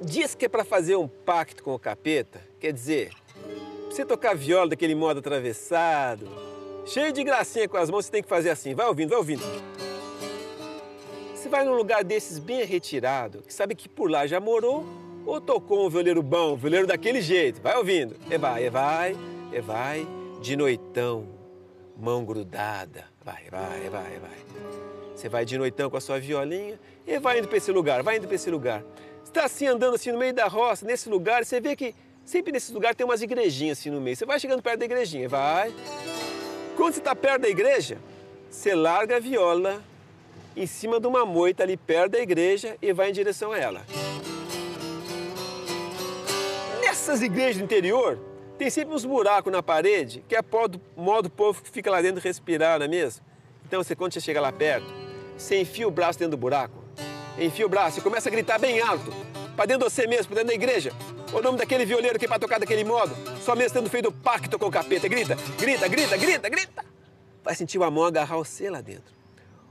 diz que é para fazer um pacto com o capeta, quer dizer, você tocar viola daquele modo atravessado, cheio de gracinha com as mãos, você tem que fazer assim. Vai ouvindo, vai ouvindo. Você vai num lugar desses bem retirado, que sabe que por lá já morou, ou tocou um violeiro bom, um violeiro daquele jeito. Vai ouvindo. E vai, e vai, e vai, de noitão, mão grudada. Vai, vai, vai, vai. Você vai de noitão com a sua violinha e vai indo para esse lugar, vai indo para esse lugar. Você está assim andando assim no meio da roça, nesse lugar, você vê que sempre nesse lugar tem umas igrejinhas assim no meio. Você vai chegando perto da igrejinha, vai. Quando você está perto da igreja, você larga a viola em cima de uma moita ali perto da igreja e vai em direção a ela. Nessas igrejas do interior, tem sempre uns buracos na parede, que é modo, modo o povo que fica lá dentro respirar, não é mesmo? Então, você, quando você chega lá perto, você enfia o braço dentro do buraco, enfia o braço e começa a gritar bem alto, para dentro de você mesmo, para dentro da igreja. O nome daquele violeiro que é para tocar daquele modo, só mesmo tendo feito pacto com o capeta. Grita, grita, grita, grita, grita. Vai sentir uma mão agarrar você lá dentro.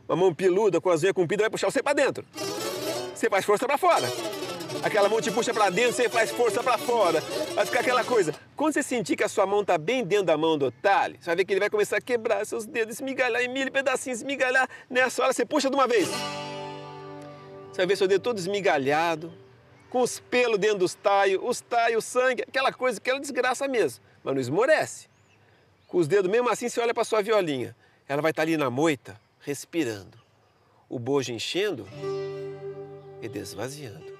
Uma mão peluda com as veias compridas vai puxar você para dentro. Você faz força para fora. Aquela mão te puxa para dentro, você faz força para fora. Vai ficar aquela coisa. Quando você sentir que a sua mão está bem dentro da mão do otário, você vai ver que ele vai começar a quebrar seus dedos, esmigalhar em mil pedacinhos, esmigalhar. Nessa hora você puxa de uma vez. Você vai ver seu dedo todo esmigalhado, com os pelos dentro dos taios, os taios, sangue, aquela coisa, aquela desgraça mesmo. Mas não esmorece. Com os dedos, mesmo assim, você olha para sua violinha. Ela vai estar tá ali na moita, respirando. O bojo enchendo e desvaziando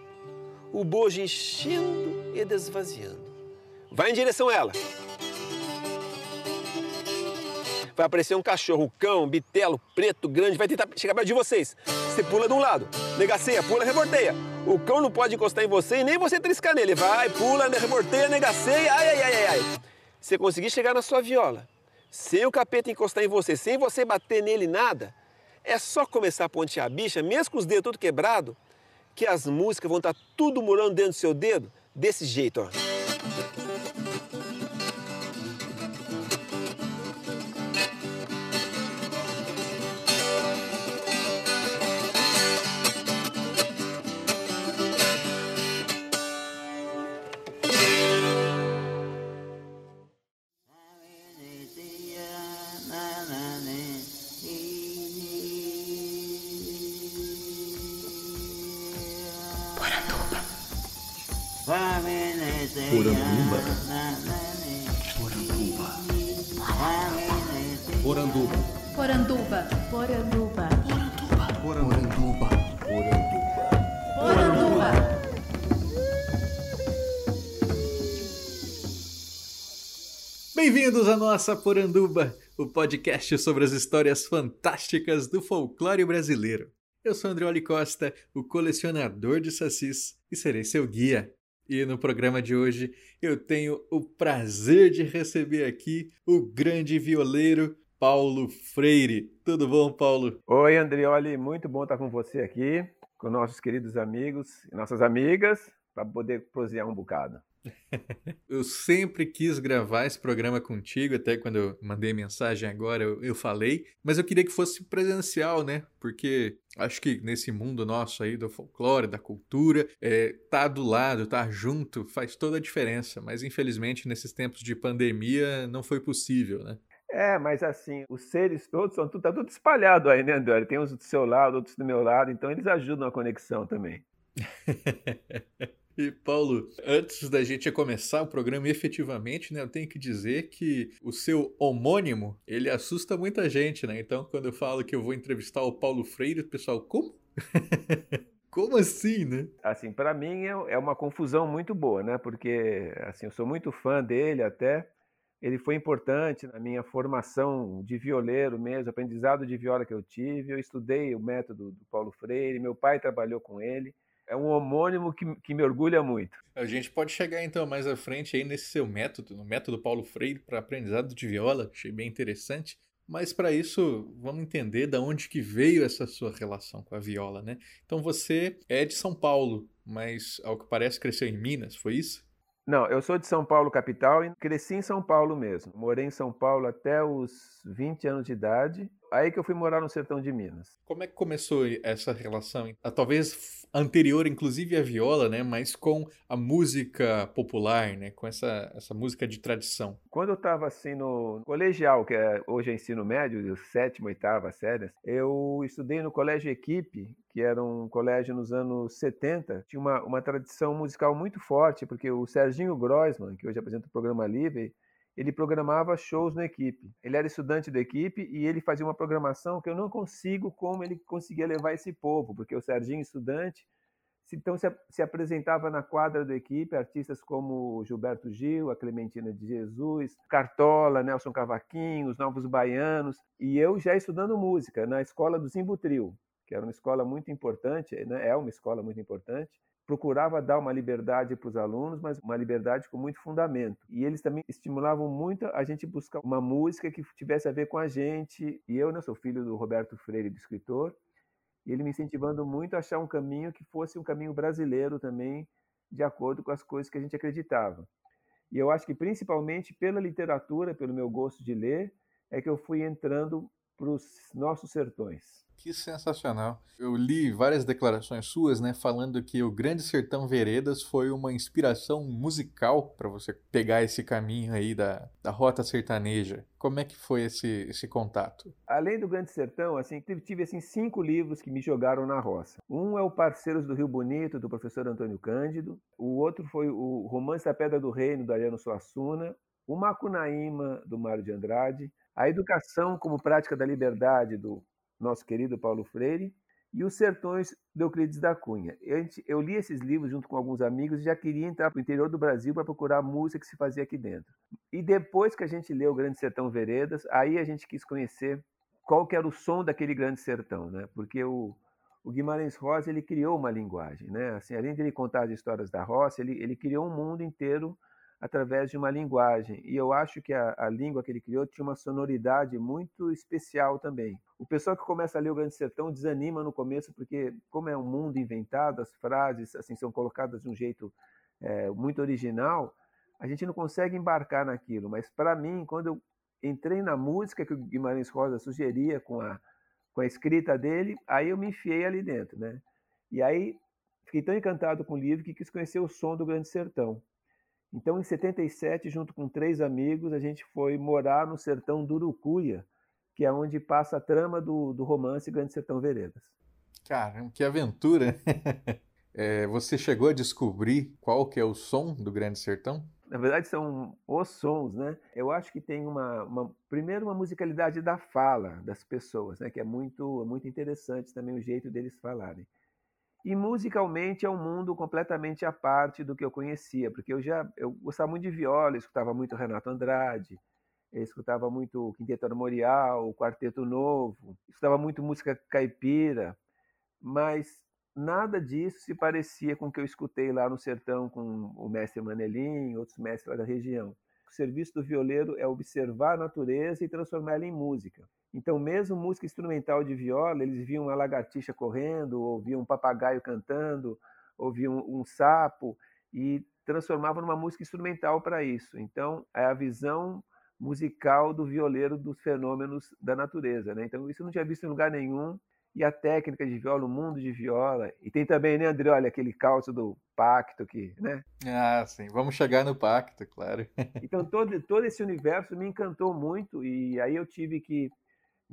o bojo enchendo e desvaziando. Vai em direção a ela. Vai aparecer um cachorro, cão, bitelo, preto, grande, vai tentar chegar perto de vocês. Você pula de um lado, negaceia, pula, reborteia. O cão não pode encostar em você e nem você triscar nele. Vai, pula, reborteia, negaceia, ai, ai, ai, ai. Você conseguir chegar na sua viola, sem o capeta encostar em você, sem você bater nele nada, é só começar a pontear a bicha, mesmo com os dedos tudo quebrado, que as músicas vão estar tudo morando dentro do seu dedo desse jeito, ó. Bem-vindos à nossa Poranduba, o podcast sobre as histórias fantásticas do folclore brasileiro. Eu sou André Costa, o colecionador de sacis, e serei seu guia. E no programa de hoje eu tenho o prazer de receber aqui o grande violeiro Paulo Freire. Tudo bom, Paulo? Oi, Andrioli, muito bom estar com você aqui, com nossos queridos amigos e nossas amigas, para poder prosear um bocado. Eu sempre quis gravar esse programa contigo, até quando eu mandei mensagem agora eu, eu, falei, mas eu queria que fosse presencial, né? Porque acho que nesse mundo nosso aí do folclore, da cultura, é, tá do lado, tá junto, faz toda a diferença. Mas infelizmente nesses tempos de pandemia não foi possível, né? É, mas assim, os seres todos são tudo, tá tudo espalhado aí, né, André? Tem uns do seu lado, outros do meu lado, então eles ajudam a conexão também. E Paulo, antes da gente começar o programa efetivamente, né, eu tenho que dizer que o seu homônimo, ele assusta muita gente, né? Então, quando eu falo que eu vou entrevistar o Paulo Freire, o pessoal, como? como assim, né? Assim, para mim é, é uma confusão muito boa, né? Porque assim, eu sou muito fã dele até. Ele foi importante na minha formação de violeiro mesmo, aprendizado de viola que eu tive. Eu estudei o método do Paulo Freire, meu pai trabalhou com ele é um homônimo que, que me orgulha muito. A gente pode chegar então mais à frente aí nesse seu método, no método Paulo Freire para aprendizado de viola, achei bem interessante. Mas para isso, vamos entender da onde que veio essa sua relação com a viola, né? Então você é de São Paulo, mas ao que parece cresceu em Minas, foi isso? Não, eu sou de São Paulo capital e cresci em São Paulo mesmo. Morei em São Paulo até os 20 anos de idade aí que eu fui morar no sertão de Minas. Como é que começou essa relação? Ah, talvez anterior, inclusive, à viola, né? Mas com a música popular, né? Com essa, essa música de tradição. Quando eu estava assim no colegial, que é, hoje é ensino médio, sétima, oitava séries, eu estudei no colégio Equipe, que era um colégio nos anos 70. Tinha uma, uma tradição musical muito forte, porque o Serginho Groisman, que hoje apresenta o programa Livre, ele programava shows na equipe. Ele era estudante da equipe e ele fazia uma programação que eu não consigo como ele conseguia levar esse povo, porque o Serginho, estudante, então se, se apresentava na quadra da equipe artistas como Gilberto Gil, a Clementina de Jesus, Cartola, Nelson Cavaquinho, os Novos Baianos, e eu já estudando música na escola do Zimbutril, que era uma escola muito importante, né? é uma escola muito importante, procurava dar uma liberdade para os alunos, mas uma liberdade com muito fundamento. E eles também estimulavam muito a gente buscar uma música que tivesse a ver com a gente. E eu, né, sou filho do Roberto Freire, do escritor, e ele me incentivando muito a achar um caminho que fosse um caminho brasileiro também, de acordo com as coisas que a gente acreditava. E eu acho que principalmente pela literatura, pelo meu gosto de ler, é que eu fui entrando para os nossos sertões. Que sensacional. Eu li várias declarações suas, né, falando que o Grande Sertão Veredas foi uma inspiração musical para você pegar esse caminho aí da, da rota sertaneja. Como é que foi esse, esse contato? Além do Grande Sertão, assim, tive, assim cinco livros que me jogaram na roça. Um é o Parceiros do Rio Bonito, do professor Antônio Cândido. O outro foi o Romance da Pedra do Reino, do Ariano Suassuna. O Macunaíma, do Mário de Andrade. A Educação como Prática da Liberdade, do nosso querido Paulo Freire, e Os Sertões de Euclides da Cunha. Eu, li esses livros junto com alguns amigos e já queria entrar para o interior do Brasil para procurar a música que se fazia aqui dentro. E depois que a gente leu o Grande Sertão Veredas, aí a gente quis conhecer qual que era o som daquele Grande Sertão, né? Porque o, o Guimarães Rosa ele criou uma linguagem, né? Assim, além de ele contar as histórias da roça, ele, ele criou um mundo inteiro através de uma linguagem. E eu acho que a, a, língua que ele criou tinha uma sonoridade muito especial também. O pessoal que começa a ler o Grande Sertão desanima no começo, porque, como é um mundo inventado, as frases assim são colocadas de um jeito é, muito original, a gente não consegue embarcar naquilo. Mas, para mim, quando eu entrei na música que o Guimarães Rosa sugeria com a, com a escrita dele, aí eu me enfiei ali dentro. Né? E aí fiquei tão encantado com o livro que quis conhecer o som do Grande Sertão. Então, em 77, junto com três amigos, a gente foi morar no sertão do Urucuia, que é onde passa a trama do, do romance Grande Sertão Veredas. Caramba, que aventura! é, você chegou a descobrir qual que é o som do Grande Sertão? Na verdade, são os sons, né? Eu acho que tem uma, uma primeiro uma musicalidade da fala das pessoas, né? Que é muito, muito interessante também o jeito deles falarem. E musicalmente é um mundo completamente à parte do que eu conhecia, porque eu já eu gostava muito de viola, escutava muito Renato Andrade, escutava muito Quinteto Armorial, Quarteto Novo, escutava muito música caipira, mas nada disso se parecia com o que eu escutei lá no sertão com o mestre Manelim, outros mestres lá da região. O serviço do violeiro é observar a natureza e transformá-la em música. Então, mesmo música instrumental de viola, eles viam uma lagartixa correndo, ouviam um papagaio cantando, ouviam um sapo e transformavam numa música instrumental para isso. Então, é a visão musical do violeiro dos fenômenos da natureza. Né? Então, isso eu não tinha visto em lugar nenhum. E a técnica de viola, o mundo de viola. E tem também, né, André, olha, aquele calço do pacto que, né? Ah, sim. Vamos chegar no pacto, claro. então, todo, todo esse universo me encantou muito. E aí eu tive que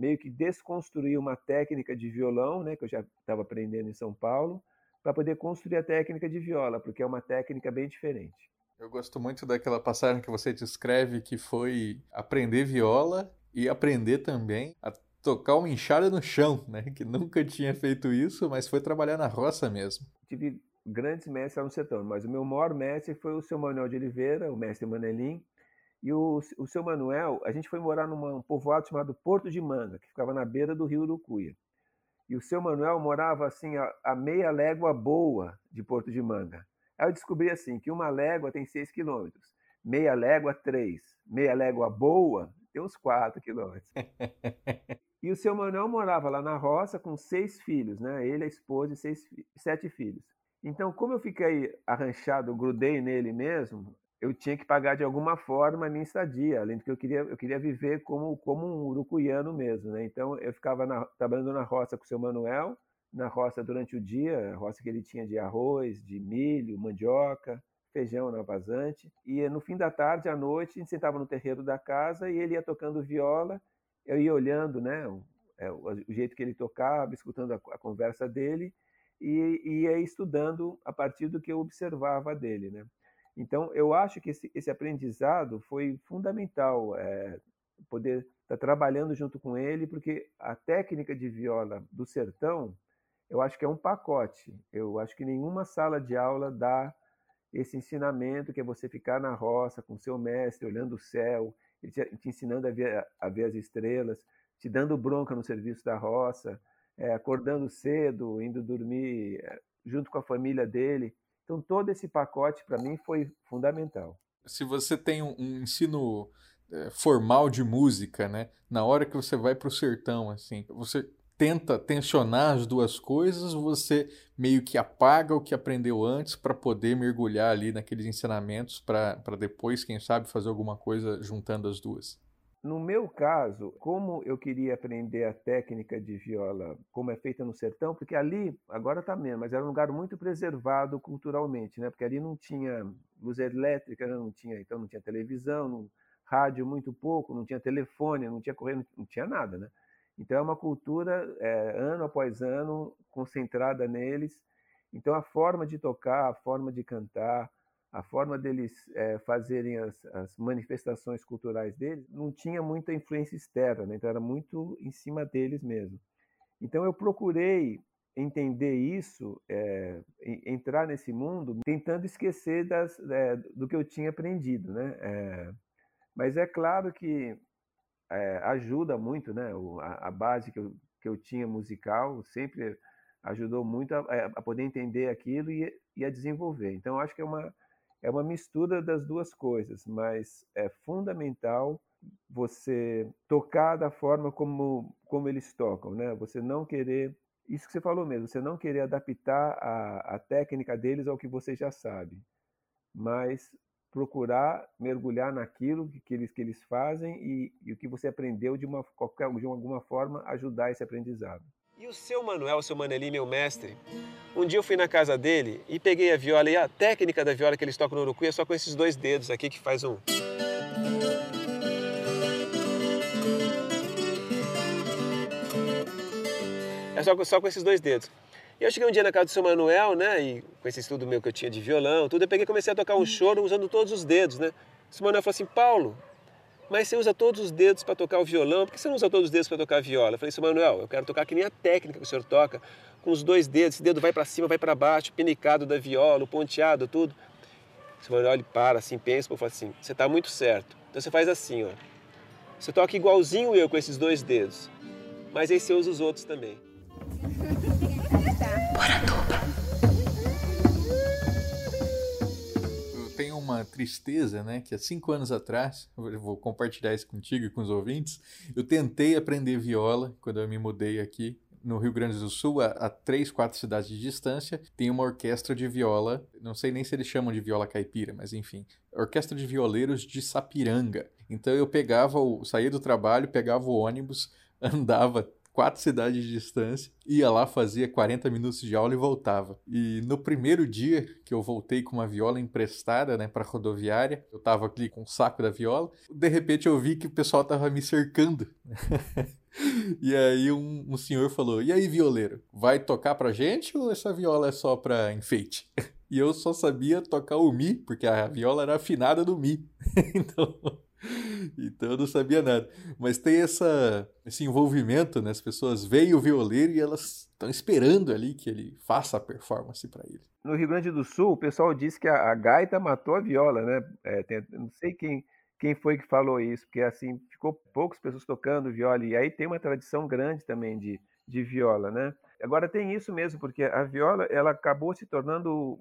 meio que desconstruir uma técnica de violão, né, que eu já estava aprendendo em São Paulo, para poder construir a técnica de viola, porque é uma técnica bem diferente. Eu gosto muito daquela passagem que você descreve que foi aprender viola e aprender também a tocar uma enxada no chão, né? Que nunca tinha feito isso, mas foi trabalhar na roça mesmo. Tive grandes mestres lá no sertão, mas o meu maior mestre foi o seu Manuel de Oliveira, o mestre Manelim, e o, o seu Manuel, a gente foi morar num povoado chamado Porto de Manga, que ficava na beira do rio Urucuia. E o seu Manuel morava assim a, a meia légua boa de Porto de Manga. Aí eu descobri assim que uma légua tem seis quilômetros, meia légua três, meia légua boa tem uns quatro quilômetros. e o seu Manuel morava lá na roça com seis filhos, né? Ele, a esposa e seis, sete filhos. Então, como eu fiquei arranchado, grudei nele mesmo, eu tinha que pagar de alguma forma a minha estadia, além do que eu queria, eu queria viver como, como um urucuiano mesmo, né? Então eu ficava na, trabalhando na roça com o seu Manuel, na roça durante o dia, a roça que ele tinha de arroz, de milho, mandioca, feijão na vazante, e no fim da tarde, à noite, a gente sentava no terreiro da casa e ele ia tocando viola, eu ia olhando, né, o, é, o jeito que ele tocava, escutando a, a conversa dele e, e ia estudando a partir do que eu observava dele, né? Então, eu acho que esse, esse aprendizado foi fundamental, é, poder estar tá trabalhando junto com ele, porque a técnica de viola do sertão, eu acho que é um pacote. Eu acho que nenhuma sala de aula dá esse ensinamento que é você ficar na roça com seu mestre, olhando o céu, te, te ensinando a ver, a ver, as estrelas, te dando bronca no serviço da roça, é, acordando cedo, indo dormir é, junto com a família dele. Então, todo esse pacote, para mim, foi fundamental. Se você tem um, um ensino é, formal de música, né? Na hora que você vai para o sertão, assim, você tenta tensionar as duas coisas, você meio que apaga o que aprendeu antes para poder mergulhar ali naqueles ensinamentos para depois, quem sabe, fazer alguma coisa juntando as duas? No meu caso, como eu queria aprender a técnica de viola como é feita no sertão, porque ali, agora está menos, mas era um lugar muito preservado culturalmente, né? Porque ali não tinha luz elétrica, né? não tinha, então não tinha televisão, não, rádio muito pouco, não tinha telefone, não tinha correio, não tinha nada, né? Então é uma cultura é, ano após ano concentrada neles. Então a forma de tocar, a forma de cantar, a forma deles é, fazerem as, as, manifestações culturais deles não tinha muita influência externa, né? então era muito em cima deles mesmo. Então eu procurei entender isso, é, entrar nesse mundo, tentando esquecer das, é, do que eu tinha aprendido, né? Mas é claro que ajuda muito, né? a, a, base que eu, que eu tinha musical sempre ajudou muito a, a poder entender aquilo e, e a desenvolver. Então acho que é uma é uma mistura das duas coisas, mas é fundamental você tocar da forma como, como eles tocam, né? Você não querer, isso que você falou mesmo, você não querer adaptar a, a técnica deles ao que você já sabe, mas procurar mergulhar naquilo que, que eles, que eles fazem e, e o que você aprendeu de, uma, qualquer, de alguma forma ajudar esse aprendizado. E o seu Manuel, o seu Maneli, meu mestre, um dia eu fui na casa dele e peguei a viola e a técnica da viola que eles tocam no urucu é só com esses dois dedos aqui que faz um. É só, só com esses dois dedos. E eu cheguei um dia na casa do seu Manuel, né, e com esse estudo meu que eu tinha de violão, tudo, eu peguei e comecei a tocar um choro usando todos os dedos, né. O seu Manuel falou assim, Paulo, mas você usa todos os dedos para tocar o violão, por que você não usa todos os dedos para tocar a viola? Eu falei, seu Manuel, eu quero tocar que nem a técnica que o senhor toca, com os dois dedos, esse dedo vai para cima, vai para baixo, pinicado da viola, ponteado, tudo. O Manuel, ele para assim, pensa, e fala assim, você está muito certo. Então você faz assim, ó. Você toca igualzinho eu com esses dois dedos, mas aí você usa os outros também. Uma tristeza, né? Que há cinco anos atrás, vou compartilhar isso contigo e com os ouvintes, eu tentei aprender viola quando eu me mudei aqui no Rio Grande do Sul, a, a, três, quatro cidades de distância, tem uma orquestra de viola, não sei nem se eles chamam de viola caipira, mas enfim, orquestra de violeiros de Sapiranga. Então eu pegava, o, saía do trabalho, pegava o ônibus, andava quatro cidades de distância, ia lá, fazia 40 minutos de aula e voltava. E no primeiro dia que eu voltei com uma viola emprestada, né, para rodoviária, eu tava ali com o saco da viola, de repente eu vi que o pessoal tava me cercando. e aí um, um, senhor falou: "E aí, violeiro, vai tocar pra gente ou essa viola é só pra enfeite?" E eu só sabia tocar o mi, porque a viola era afinada do mi. então então eu não sabia nada. Mas tem essa, esse envolvimento, né? As pessoas veem o violeiro e elas estão esperando ali que ele faça a performance para ele. No Rio Grande do Sul, o pessoal disse que a, a gaita matou a viola, né? É, tem, não sei quem, quem foi que falou isso, porque assim, ficou poucas pessoas tocando viola. E aí tem uma tradição grande também de, de viola, né? Agora tem isso mesmo, porque a viola ela acabou se tornando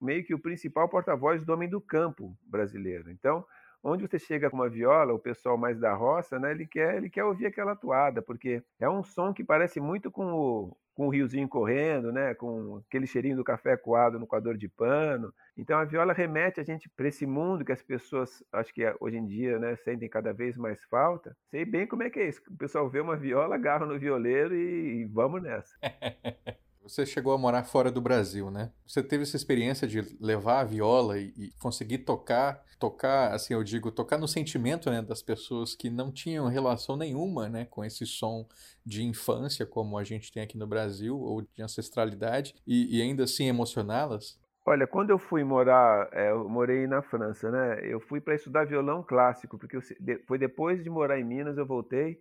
meio que o principal porta-voz do homem do campo brasileiro. Então, onde você chega com uma viola, o pessoal mais da roça, né, ele quer, ele quer ouvir aquela toada, porque é um som que parece muito com o, com o riozinho correndo, né? Com aquele cheirinho do café coado no coador de pano. Então a viola remete a gente para esse mundo que as pessoas, acho que hoje em dia, né, sentem cada vez mais falta. Sei bem como é que é isso. O pessoal vê uma viola, agarra no violeiro e, e vamos nessa. Você chegou a morar fora do Brasil, né? Você teve essa experiência de levar a viola e, e, conseguir tocar, tocar, assim eu digo, tocar no sentimento, né, das pessoas que não tinham relação nenhuma, né, com esse som de infância como a gente tem aqui no Brasil ou de ancestralidade e, e ainda assim emocioná-las? Olha, quando eu fui morar, é, eu morei na França, né? Eu fui para estudar violão clássico, porque eu, foi depois de morar em Minas, eu voltei,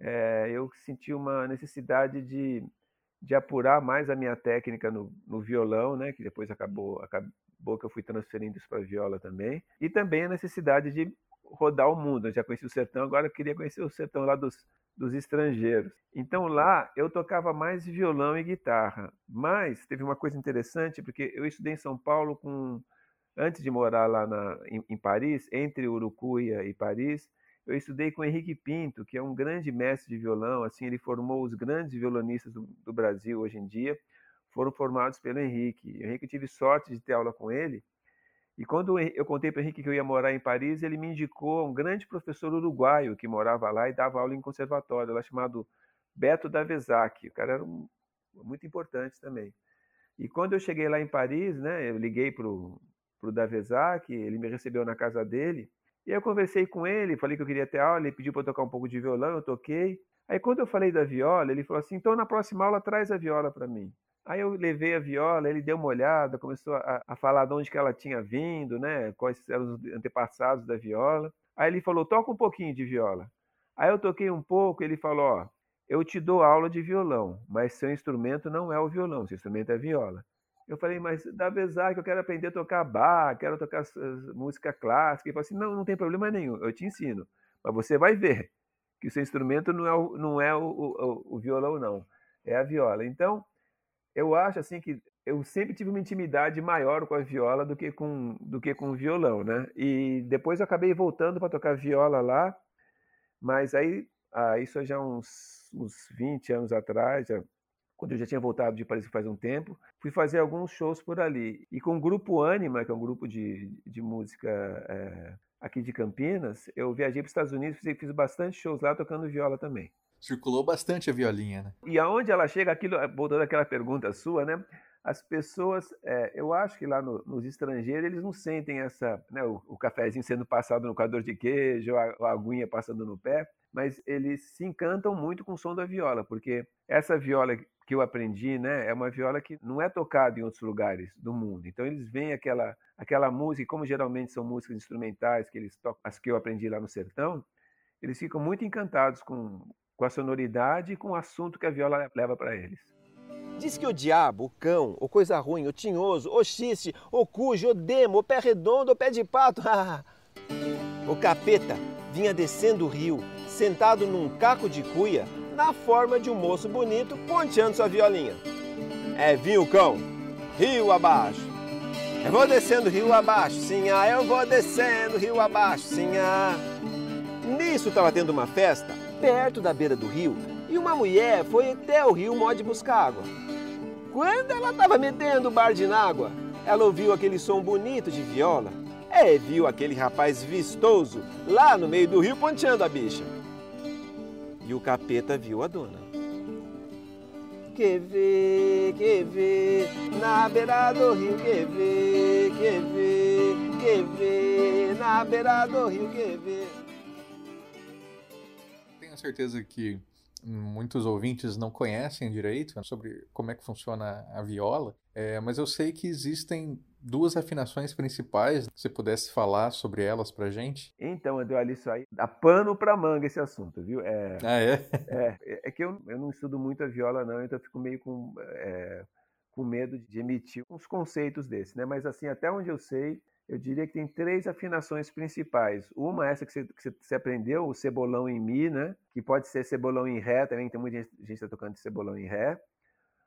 é, eu senti uma necessidade de de apurar mais a minha técnica no, no violão, né, que depois acabou, acabou que eu fui transferindo isso para a viola também, e também a necessidade de rodar o mundo. Eu já conheci o sertão, agora eu queria conhecer o sertão lá dos, dos estrangeiros. Então lá eu tocava mais violão e guitarra, mas teve uma coisa interessante, porque eu estudei em São Paulo com antes de morar lá na, em, em Paris, entre Urucuia e Paris, eu estudei com Henrique Pinto, que é um grande mestre de violão, assim, ele formou os grandes violonistas do, do Brasil hoje em dia, foram formados pelo Henrique. O Henrique eu tive sorte de ter aula com ele, e quando eu contei para o Henrique que eu ia morar em Paris, ele me indicou um grande professor uruguaio que morava lá e dava aula em conservatório, lá chamado Beto Davesac. O cara era um, muito importante também. E quando eu cheguei lá em Paris, né, eu liguei para o Davesac, ele me recebeu na casa dele, e aí eu conversei com ele, falei que eu queria ter aula, ele pediu para eu tocar um pouco de violão, eu toquei. Aí quando eu falei da viola, ele falou assim: então na próxima aula traz a viola para mim. Aí eu levei a viola, ele deu uma olhada, começou a, a, falar de onde que ela tinha vindo, né? Quais eram os antepassados da viola. Aí ele falou: toca um pouquinho de viola. Aí eu toquei um pouco, ele falou: ó, eu te dou aula de violão, mas seu instrumento não é o violão, seu instrumento é a viola. Eu falei, mas da Bezac eu quero aprender a tocar bar, quero tocar música clássica. Ele falou assim, não, não tem problema nenhum, eu te ensino. Mas você vai ver que o seu instrumento não é o, não é o, o, o violão, não. É a viola. Então, eu acho assim que eu sempre tive uma intimidade maior com a viola do que com, do que com o violão, né? E depois eu acabei voltando para tocar viola lá, mas aí, ah, isso já uns, uns 20 anos atrás, já quando eu já tinha voltado de Paris faz um tempo, fui fazer alguns shows por ali. E com o grupo Anima, que é um grupo de, de música é, aqui de Campinas, eu viajei para os Estados Unidos, fiz, fiz bastante shows lá tocando viola também. Circulou bastante a violinha, né? E aonde ela chega, aquilo, voltando àquela pergunta sua, né? As pessoas, é, eu acho que lá no, nos estrangeiros, eles não sentem essa, né, o, o cafezinho sendo passado no coador de queijo, a, a aguinha passando no pé, mas eles se encantam muito com o som da viola, porque essa viola que eu aprendi, né, é uma viola que não é tocada em outros lugares do mundo. Então eles veem aquela aquela música, como geralmente são músicas instrumentais que eles tocam, as que eu aprendi lá no sertão, eles ficam muito encantados com, com a sonoridade e com o assunto que a viola leva para eles. Diz que o diabo, o cão, o coisa ruim, o tinhoso, o xiste, o cujo, o demo, o pé redondo, o pé de pato, o capeta vinha descendo o rio, sentado num caco de cuia, na forma de um moço bonito ponteando sua violinha. É vinho cão, rio abaixo. Eu vou descendo rio abaixo, sim, ah, eu vou descendo rio abaixo, sim, ah. Nisso estava tendo uma festa perto da beira do rio e uma mulher foi até o rio mó de buscar água. Quando ela estava metendo o bar de água, ela ouviu aquele som bonito de viola. É, viu aquele rapaz vistoso lá no meio do rio ponteando a bicha. E o capeta viu a dona. Que vê, que vê, na beira do rio, que vê, que vê, que vê, na beira do rio, que vê. Tenho certeza que muitos ouvintes não conhecem direito sobre como é que funciona a viola, é, mas eu sei que existem duas afinações principais. Se você pudesse falar sobre elas pra gente. Então, André, isso aí dá pano pra manga esse assunto, viu? É, ah, é? É, é que eu, eu não estudo muito a viola, não, então eu fico meio com, é, com medo de emitir uns conceitos desses, né? Mas assim, até onde eu sei, eu diria que tem três afinações principais. Uma é essa que você, que você aprendeu, o cebolão em Mi, né? Que pode ser cebolão em Ré também, tem muita gente está tocando de cebolão em Ré.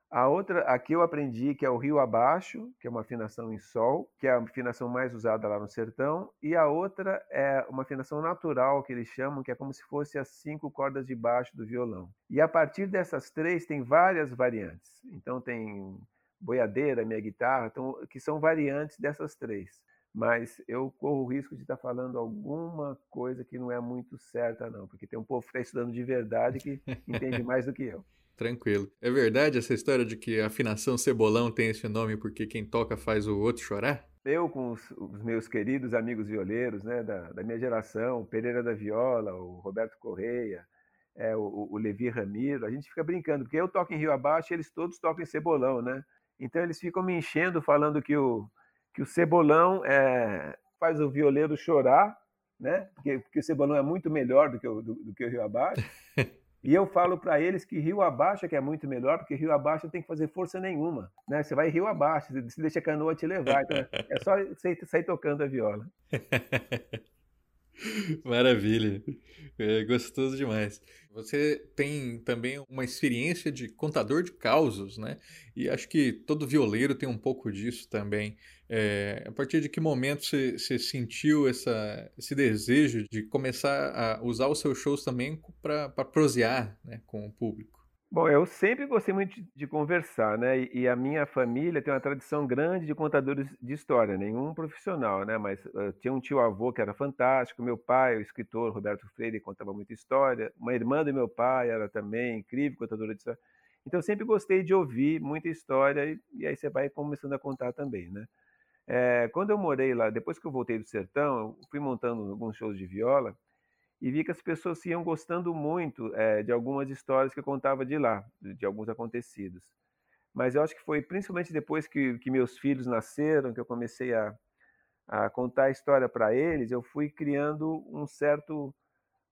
A outra, aqui eu aprendi que é o Rio Abaixo, que é uma afinação em Sol, que é a afinação mais usada lá no sertão, e a outra é uma afinação natural, que eles chamam, que é como se fosse as cinco cordas de baixo do violão. E a partir dessas três tem várias variantes. Então tem boiadeira, minha guitarra, então, que são variantes dessas três. Mas eu corro o risco de estar falando alguma coisa que não é muito certa, não, porque tem um povo que está estudando de verdade que entende mais do que eu. Tranquilo. É verdade essa história de que a afinação cebolão tem esse nome porque quem toca faz o outro chorar? Eu, com os, os meus queridos amigos violeiros né, da, da, minha geração, o Pereira da Viola, o Roberto Correia, é, o, o, Levi Ramiro, a gente fica brincando, porque eu toco em Rio Abaixo e eles todos tocam em cebolão, né? Então eles ficam me enchendo falando que o, que o cebolão é, faz o violeiro chorar, né? Porque, porque o cebolão é muito melhor do que o, do, do que o Rio Abaixo. E eu falo para eles que rio abaixo é que é muito melhor, porque rio abaixo não tem que fazer força nenhuma. Né? Você vai rio abaixo, você deixa a canoa te levar. Então é só sair, sair tocando a viola. Maravilha. É gostoso demais. Você tem também uma experiência de contador de causos, né? E acho que todo violeiro tem um pouco disso também. É, a partir de que momento você, você sentiu essa, esse desejo de começar a usar os seus shows também para prosear né, com o público? Bom, eu sempre gostei muito de conversar, né? E a minha família tem uma tradição grande de contadores de história, nenhum profissional, né? Mas uh, tinha um tio-avô que era fantástico, meu pai, o escritor Roberto Freire, contava muita história, uma irmã do meu pai era também incrível contadora de história. Então eu sempre gostei de ouvir muita história e, e aí você vai começando a contar também, né? É, quando eu morei lá, depois que eu voltei do sertão, eu fui montando alguns shows de viola e vi que as pessoas iam gostando muito é, de algumas histórias que eu contava de lá, de, de, alguns acontecidos. Mas eu acho que foi principalmente depois que, que meus filhos nasceram, que eu comecei a, a contar a história para eles, eu fui criando um certo,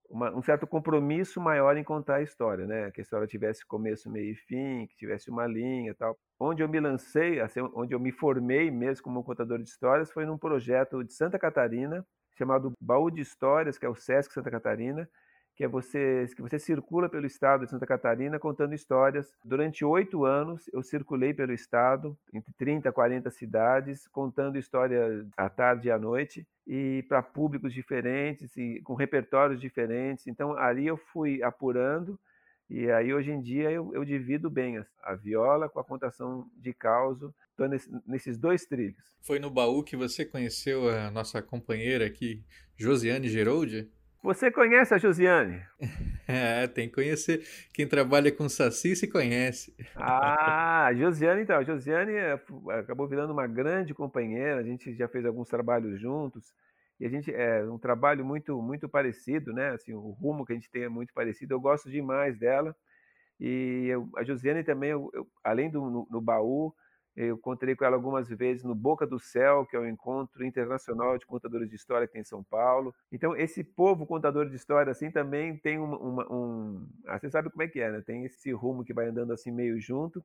uma, um certo compromisso maior em contar a história, né? Que a história tivesse começo, meio e fim, que tivesse uma linha tal. Onde eu me lancei, assim, onde eu me formei mesmo como contador de histórias, foi num projeto de Santa Catarina, chamado Baú de Histórias, que é o Sesc Santa Catarina, que é você que você circula pelo estado de Santa Catarina contando histórias. Durante oito anos eu circulei pelo estado, entre 30 e 40 cidades, contando história à tarde e à noite e para públicos diferentes e com repertórios diferentes. Então ali eu fui apurando e aí hoje em dia eu, eu divido bem a, a, viola com a contação de causo, estou nesse, nesses dois trilhos. Foi no baú que você conheceu a nossa companheira aqui, Josiane Geroldi? Você conhece a Josiane? é, tem que conhecer. Quem trabalha com Saci se conhece. ah, a Josiane então. A Josiane é, acabou virando uma grande companheira, a gente já fez alguns trabalhos juntos. E a gente é um trabalho muito muito parecido, né? Assim, o rumo que a gente tem é muito parecido. Eu gosto demais dela. E eu, a Josiane também, eu, eu, além do no, no, baú, eu encontrei com ela algumas vezes no Boca do Céu, que é o encontro internacional de contadores de história que tem em São Paulo. Então, esse povo contador de história, assim, também tem uma, uma, um... Ah, você sabe como é que é, né? Tem esse rumo que vai andando assim meio junto.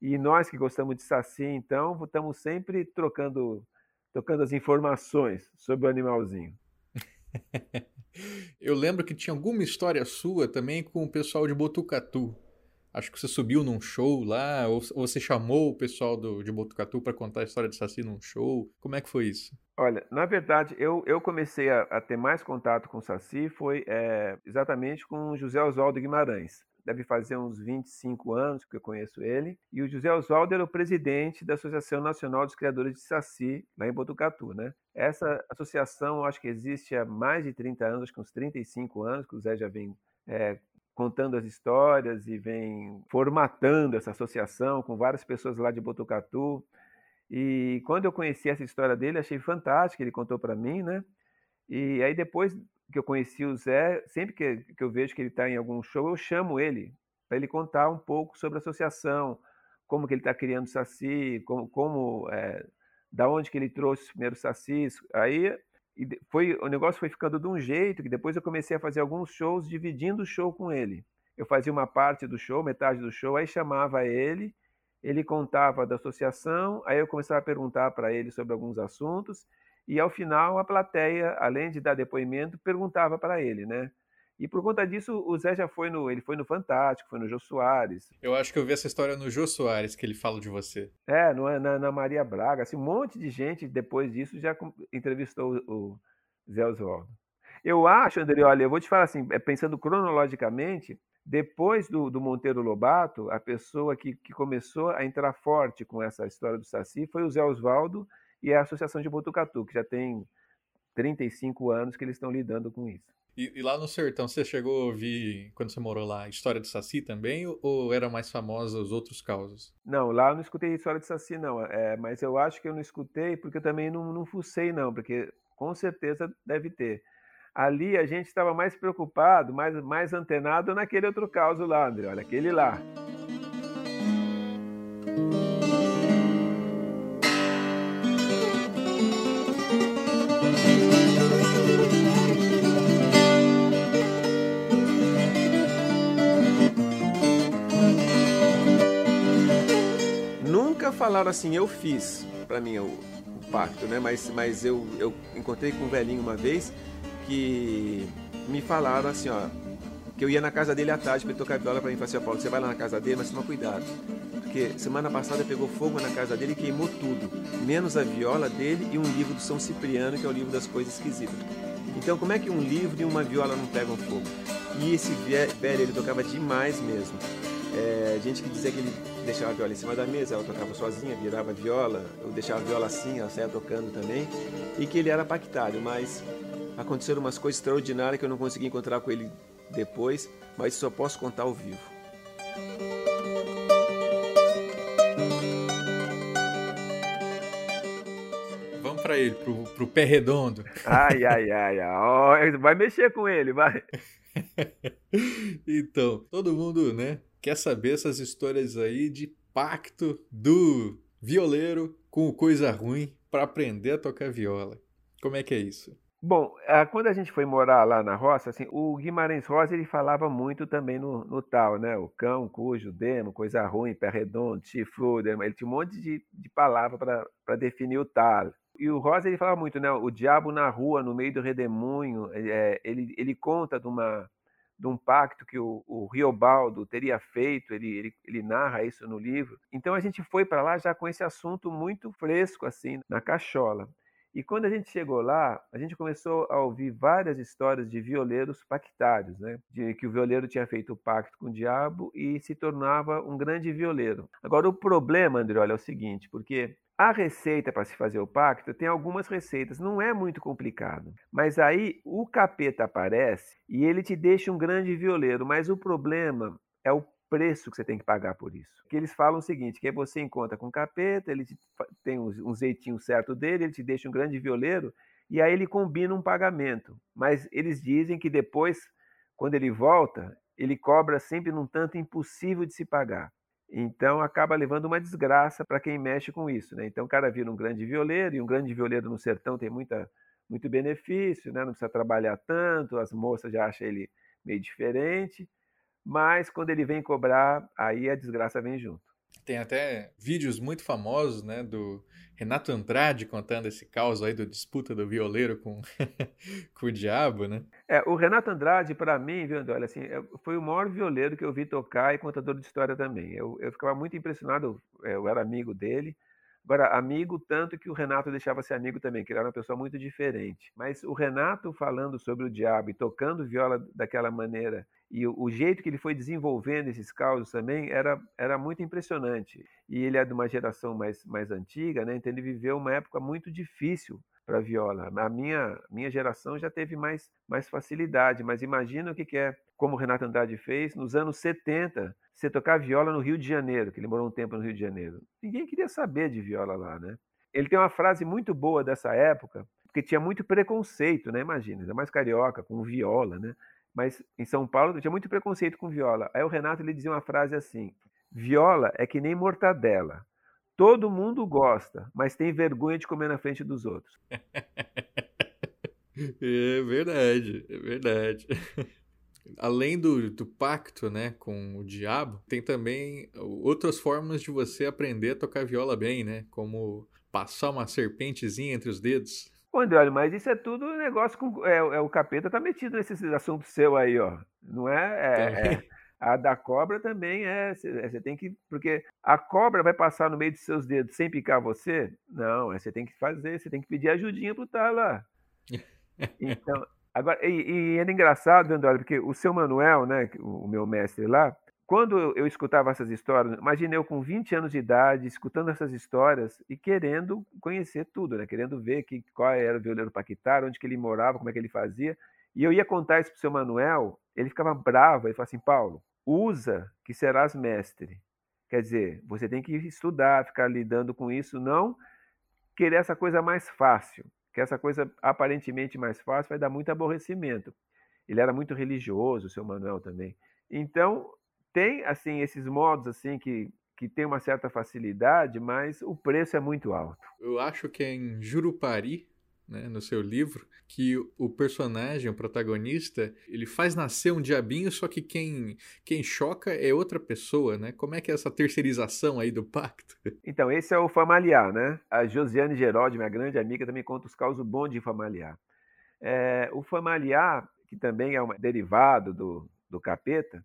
E nós que gostamos de Saci, então, estamos sempre trocando tocando as informações sobre o animalzinho. Eu lembro que tinha alguma história sua também com o pessoal de Botucatu. Acho que você subiu num show lá, ou, você chamou o pessoal do, de Botucatu para contar a história de Saci num show. Como é que foi isso? Olha, na verdade, eu, eu comecei a, a ter mais contato com o Saci foi é, exatamente com José Oswaldo Guimarães deve fazer uns 25 anos que eu conheço ele. E o José Oswaldo era o presidente da Associação Nacional dos Criadores de Saci, lá em Botucatu, né? Essa associação, acho que existe há mais de 30 anos, acho que uns 35 anos, que o Zé já vem é, contando as histórias e vem formatando essa associação com várias pessoas lá de Botucatu. E quando eu conheci essa história dele, achei fantástica, ele contou para mim, né? E aí depois que eu conheci o Zé, sempre que, que eu vejo que ele está em algum show, eu chamo ele para ele contar um pouco sobre a associação, como que ele está criando Saci, como, como é, da onde que ele trouxe os primeiros Sacis. Aí foi, o negócio foi ficando de um jeito que depois eu comecei a fazer alguns shows dividindo o show com ele. Eu fazia uma parte do show, metade do show, aí chamava ele, ele contava da associação, aí eu começava a perguntar para ele sobre alguns assuntos e ao final a plateia, além de dar depoimento, perguntava para ele, né? E por conta disso, o Zé já foi no, ele foi no Fantástico, foi no Jô Soares. Eu acho que eu vi essa história no Jô Soares, que ele fala de você. É, no, na, na Maria Braga, assim, um monte de gente depois disso já entrevistou o, o Zé Oswaldo. Eu acho, André, olha, eu vou te falar assim, é, pensando cronologicamente, depois do, do Monteiro Lobato, a pessoa que, que começou a entrar forte com essa história do Saci foi o Zé Oswaldo e a Associação de Botucatu, que já tem 35 anos que eles estão lidando com isso. E, e, lá no sertão, você chegou a ouvir, quando você morou lá, história de Saci também? Ou, ou era mais famosa os outros causos? Não, lá eu não escutei história de Saci, não. É, mas eu acho que eu não escutei porque eu também não, não fucei, não. Porque com certeza deve ter. Ali a gente estava mais preocupado, mais, mais antenado naquele outro caso lá, André. Olha, aquele lá. Falaram assim, eu fiz, para mim, o, o, pacto, né? Mas, mas eu, eu encontrei com um velhinho uma vez que me falaram assim, ó, que eu ia na casa dele à tarde para tocar viola para mim. Falei assim, Paulo, você vai lá na casa dele, mas toma cuidado. Porque semana passada pegou fogo na casa dele e queimou tudo, menos a viola dele e um livro do São Cipriano, que é o livro das coisas esquisitas. Então, como é que um livro e uma viola não pegam fogo? E esse velho, ele tocava demais mesmo. É, gente que dizia que ele deixava a viola em cima da mesa, ela tocava sozinha, virava a viola, eu deixava a viola assim, ela saia tocando também, e que ele era pactário, mas aconteceram umas coisas extraordinárias que eu não consegui encontrar com ele depois, mas só posso contar ao vivo. Vamos para ele, pro, pro pé redondo. Ai, ai, ai, ai. vai mexer com ele, vai. então, todo mundo, né, quer saber essas histórias aí de pacto do violeiro com coisa ruim para aprender a tocar viola. Como é que é isso? Bom, ah, quando a gente foi morar lá na roça, assim, o Guimarães Rosa ele falava muito também no, no tal, né? O cão, cujo, demo, coisa ruim, pé redondo, chifrudo, ele tinha um monte de, de palavra para definir o tal. E o Rosa ele falava muito, né? O diabo na rua, no meio do redemoinho, é, ele, ele conta de uma de um pacto que o, o Riobaldo teria feito, ele, ele, ele narra isso no livro. Então a gente foi para lá já com esse assunto muito fresco, assim, na cachola. E quando a gente chegou lá, a gente começou a ouvir várias histórias de violeiros pactários, né? De que o violeiro tinha feito o pacto com o diabo e se tornava um grande violeiro. Agora, o problema, André, olha, é o seguinte, porque a receita para se fazer o pacto tem algumas receitas, não é muito complicado. Mas aí o capeta aparece e ele te deixa um grande violeiro, mas o problema é o preço que você tem que pagar por isso. Que eles falam o seguinte, que você encontra com o capeta, ele tem um jeitinho certo dele, ele te deixa um grande violeiro e aí ele combina um pagamento. Mas eles dizem que depois, quando ele volta, ele cobra sempre num tanto impossível de se pagar. Então acaba levando uma desgraça para quem mexe com isso. Né? Então o cara vira um grande violeiro, e um grande violeiro no sertão tem muita, muito benefício, né? não precisa trabalhar tanto, as moças já acham ele meio diferente, mas quando ele vem cobrar, aí a desgraça vem junto. Tem até vídeos muito famosos, né, do Renato Andrade contando esse caos aí da disputa do violeiro com, com o diabo, né? É, o Renato Andrade, para mim, viu, olha, assim, é, foi o maior violeiro que eu vi tocar e contador de história também. Eu, eu ficava muito impressionado, é, eu era amigo dele, Agora, amigo, tanto que o Renato deixava ser amigo também, que ele era uma pessoa muito diferente. Mas o Renato falando sobre o diabo e tocando viola daquela maneira, e o, o jeito que ele foi desenvolvendo esses causos também era, era muito impressionante. E ele é de uma geração mais, mais antiga, né? então ele viveu uma época muito difícil para viola. A minha, minha geração já teve mais, mais facilidade, mas imagina o que, que é, como o Renato Andrade fez nos anos 70, você tocar viola no Rio de Janeiro, que ele morou um tempo no Rio de Janeiro. Ninguém queria saber de viola lá, né? Ele tem uma frase muito boa dessa época, porque tinha muito preconceito, né? Imagina, ainda mais carioca, com viola, né? Mas em São Paulo tinha muito preconceito com viola. Aí o Renato ele dizia uma frase assim: viola é que nem mortadela. Todo mundo gosta, mas tem vergonha de comer na frente dos outros. é verdade, é verdade. Além do, do pacto né, com o diabo, tem também outras formas de você aprender a tocar viola bem, né? Como passar uma serpentezinha entre os dedos. Ô, André, mas isso é tudo negócio com. É, é o capeta tá metido nesse assunto seu aí, ó. Não é? é, é a da cobra também é. Você tem que. Porque a cobra vai passar no meio dos seus dedos sem picar você? Não, você tem que fazer, você tem que pedir ajudinha pro tá lá. Então, agora, e, e era engraçado, André, porque o seu Manuel, né, o meu mestre lá, quando eu escutava essas histórias, imaginei eu com 20 anos de idade, escutando essas histórias e querendo conhecer tudo, né? querendo ver que, qual era o violeiro Paquitar, onde que ele morava, como é que ele fazia. E eu ia contar isso para o seu Manuel, ele ficava bravo, ele falava assim, Paulo, usa que serás mestre. Quer dizer, você tem que estudar, ficar lidando com isso, não querer essa coisa mais fácil, que essa coisa aparentemente mais fácil vai dar muito aborrecimento. Ele era muito religioso, o seu Manuel também. Então, tem assim esses modos assim que que tem uma certa facilidade, mas o preço é muito alto. Eu acho que é em Jurupari, né, no seu livro, que o personagem, o protagonista, ele faz nascer um diabinho, só que quem, quem choca é outra pessoa, né? Como é que é essa terceirização aí do pacto? Então, esse é o familiar, né? A Josiane Geraldi, minha grande amiga, também conta os causos bons de familiar. É, o familiar, que também é um derivado do, do capeta,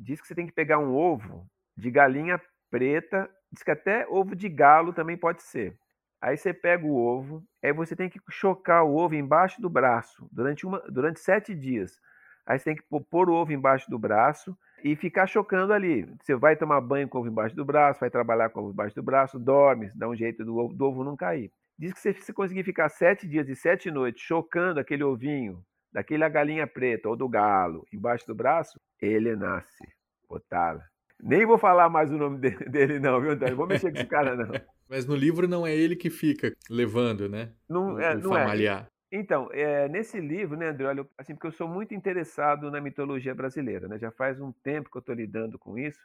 diz que você tem que pegar um ovo de galinha preta, diz que até ovo de galo também pode ser. Aí você pega o ovo, aí você tem que chocar o ovo embaixo do braço durante, uma, durante sete dias. Aí você tem que pôr o ovo embaixo do braço e ficar chocando ali. Você vai tomar banho com o ovo embaixo do braço, vai trabalhar com o ovo embaixo do braço, dorme, dá um jeito do do ovo não cair. Diz que se você conseguir ficar sete dias e sete noites chocando aquele ovinho daquela galinha preta ou do galo embaixo do braço, ele nasce. Otala. Nem vou falar mais o nome dele, não, viu, Antônio? Vou mexer com esse cara, não. Mas no livro não é ele que fica levando, né? Não, o, é, o não familiar. É. Então, é, nesse livro, né, André, olha, assim, porque eu sou muito interessado na mitologia brasileira, né? Já faz um tempo que eu estou lidando com isso.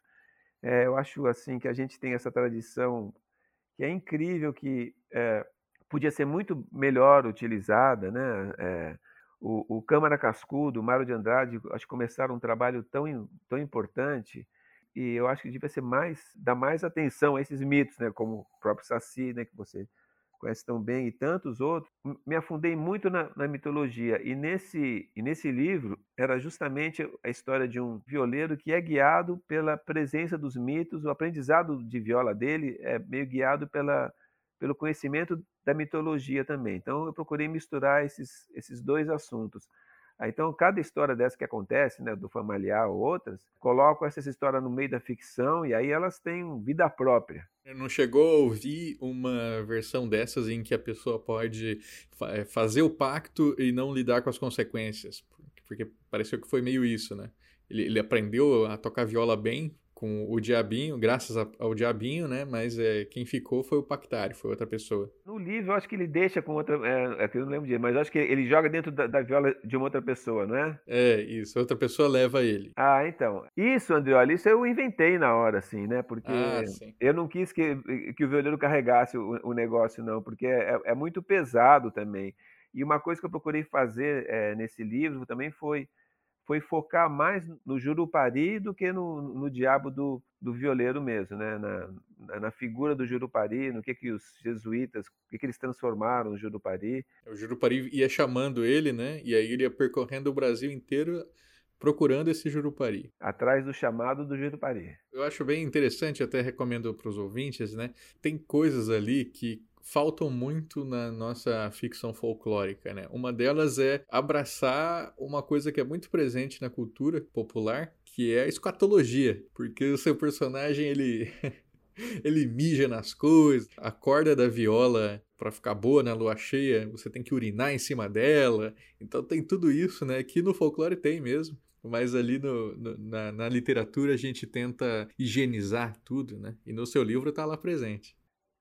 É, eu acho, assim, que a gente tem essa tradição que é incrível, que é, podia ser muito melhor utilizada, né? O, o Câmara Cascudo, o Mário de Andrade, acho que começaram um trabalho tão, tão importante e eu acho que devia ser mais, dar mais atenção a esses mitos, né, como o próprio Saci, né, que você conhece tão bem, e tantos outros. Me afundei muito na, na mitologia e nesse, e nesse livro era justamente a história de um violeiro que é guiado pela presença dos mitos, o aprendizado de viola dele é meio guiado pela pelo conhecimento da mitologia também. Então, eu procurei misturar esses, esses dois assuntos. Então, cada história dessa que acontece, né, do familiar ou outras, coloco essa história no meio da ficção e aí elas têm vida própria. Não chegou a ouvir uma versão dessas em que a pessoa pode eh, fazer o pacto e não lidar com as consequências? Porque pareceu que foi meio isso, né? Ele, ele aprendeu a tocar viola bem, com o Diabinho, graças ao Diabinho, né? Mas é, quem ficou foi o Pactário, foi outra pessoa. No livro, eu acho que ele deixa com outra. É, é, eu não lembro disso, mas acho que ele joga dentro da, da, viola de uma outra pessoa, não é? É, isso. Outra pessoa leva ele. Ah, então. Isso, André, olha, isso eu inventei na hora, assim, né? Porque ah, eu não quis que, que o violeiro carregasse o, o negócio, não, porque é, é, muito pesado também. E uma coisa que eu procurei fazer é, nesse livro também foi foi focar mais no Jurupari do que no, no diabo do, do violeiro mesmo, né? Na, na, figura do Jurupari, no que que os jesuítas, o que que eles transformaram no Jurupari. O Jurupari ia chamando ele, né? E aí ele ia percorrendo o Brasil inteiro procurando esse Jurupari. Atrás do chamado do Jurupari. Eu acho bem interessante, até recomendo para os ouvintes, né? Tem coisas ali que faltam muito na nossa ficção folclórica, né? Uma delas é abraçar uma coisa que é muito presente na cultura popular, que é a escatologia, porque o seu personagem ele ele mija nas coisas, a corda da viola para ficar boa na lua cheia, você tem que urinar em cima dela. Então tem tudo isso, né? Que no folclore tem mesmo. Mas ali no, no na, na literatura a gente tenta higienizar tudo, né? E no seu livro está lá presente.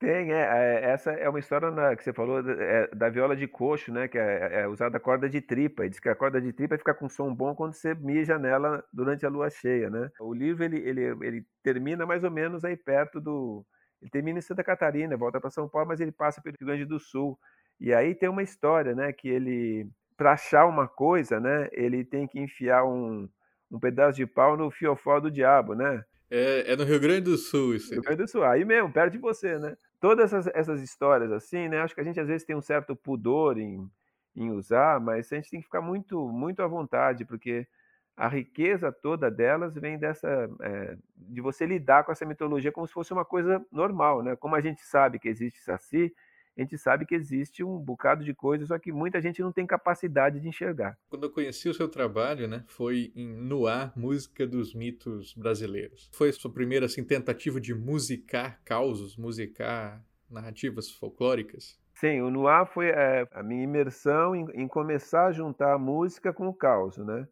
Tem, é, é, essa é uma história na, que você falou é, da viola de coxo, né? Que é, é usada a corda de tripa. E diz que a corda de tripa fica com som bom quando você mija nela durante a lua cheia, né? O livro ele, ele, ele termina mais ou menos aí perto do. Ele termina em Santa Catarina, volta para São Paulo, mas ele passa pelo Rio Grande do Sul. E aí tem uma história, né? Que ele, para achar uma coisa, né? Ele tem que enfiar um, um pedaço de pau no fiofó do diabo, né? É, é no Rio Grande do Sul isso. Rio Grande do Sul, aí mesmo, perto de você, né? Todas essas, essas histórias assim, né? Acho que a gente às vezes tem um certo pudor em, em usar, mas a gente tem que ficar muito, muito à vontade, porque a riqueza toda delas vem dessa é, de você lidar com essa mitologia como se fosse uma coisa normal, né? Como a gente sabe que existe Saci, a gente sabe que existe um bocado de coisas, só que muita gente não tem capacidade de enxergar. Quando eu conheci o seu trabalho, né, foi em Noir, Música dos Mitos Brasileiros. Foi a sua primeira assim, tentativa de musicar causos, musicar narrativas folclóricas? Sim, o Noir foi é, a minha imersão em, em, começar a juntar a música com o caos, né?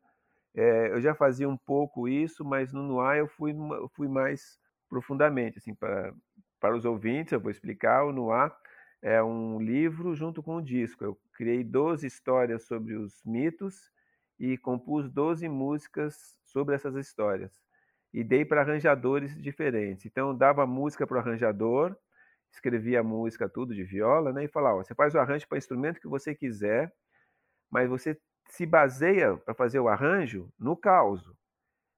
É, eu já fazia um pouco isso, mas no Noir eu fui, fui mais profundamente, assim, para, para os ouvintes, eu vou explicar, o Noir é um livro junto com um disco. Eu criei 12 histórias sobre os mitos e compus 12 músicas sobre essas histórias. E dei para arranjadores diferentes. Então, dava música para o arranjador, escrevia a música tudo de viola, né? E falava: você faz o arranjo para o instrumento que você quiser, mas você se baseia para fazer o arranjo no caos.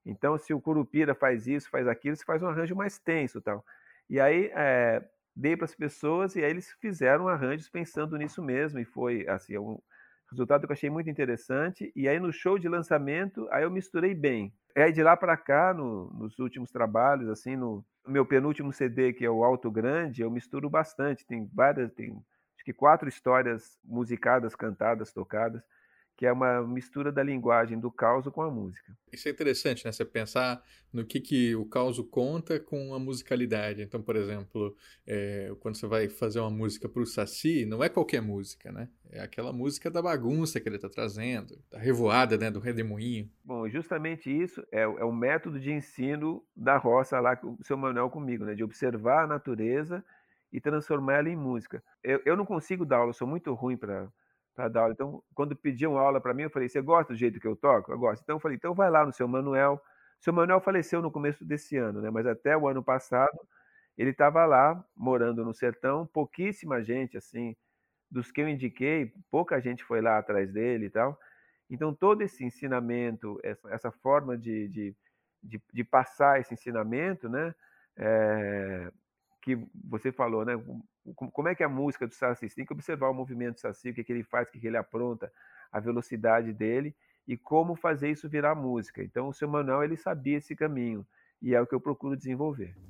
Então, se o Curupira faz isso, faz aquilo, você faz um arranjo mais tenso tal. E aí, é, dei para as pessoas e aí eles fizeram arranjos pensando nisso mesmo e foi assim é um resultado que eu achei muito interessante e aí no show de lançamento aí eu misturei bem. Aí de lá para cá no, nos últimos trabalhos assim no meu penúltimo CD que é o Alto Grande eu misturo bastante tem várias tem acho que quatro histórias musicadas cantadas tocadas que é uma mistura da linguagem do caos com a música. Isso é interessante, né? Você pensar no que, que o caos conta com a musicalidade. Então, por exemplo, é, quando você vai fazer uma música para o Saci, não é qualquer música, né? É aquela música da bagunça que ele está trazendo, da revoada, né? Do redemoinho. Bom, justamente isso é, é o método de ensino da roça lá, o seu Manuel comigo, né? De observar a natureza e transformar ela em música. Eu, eu não consigo dar aula, sou muito ruim para para dar aula. Então, quando pediam aula para mim, eu falei: Você gosta do jeito que eu toco? Eu gosto. Então, eu falei: Então, vai lá no seu Manuel. Seu Manuel faleceu no começo desse ano, né? mas até o ano passado ele estava lá, morando no sertão. Pouquíssima gente, assim, dos que eu indiquei, pouca gente foi lá atrás dele e tal. Então, todo esse ensinamento, essa, essa forma de, de, de, de, passar esse ensinamento, né? É, que você falou, né? Como é que é a música do Saci? Você tem que observar o movimento do Saci, o que, é que ele faz, o que, é que ele apronta, a velocidade dele e como fazer isso virar música. Então, o seu Manuel ele sabia esse caminho e é o que eu procuro desenvolver.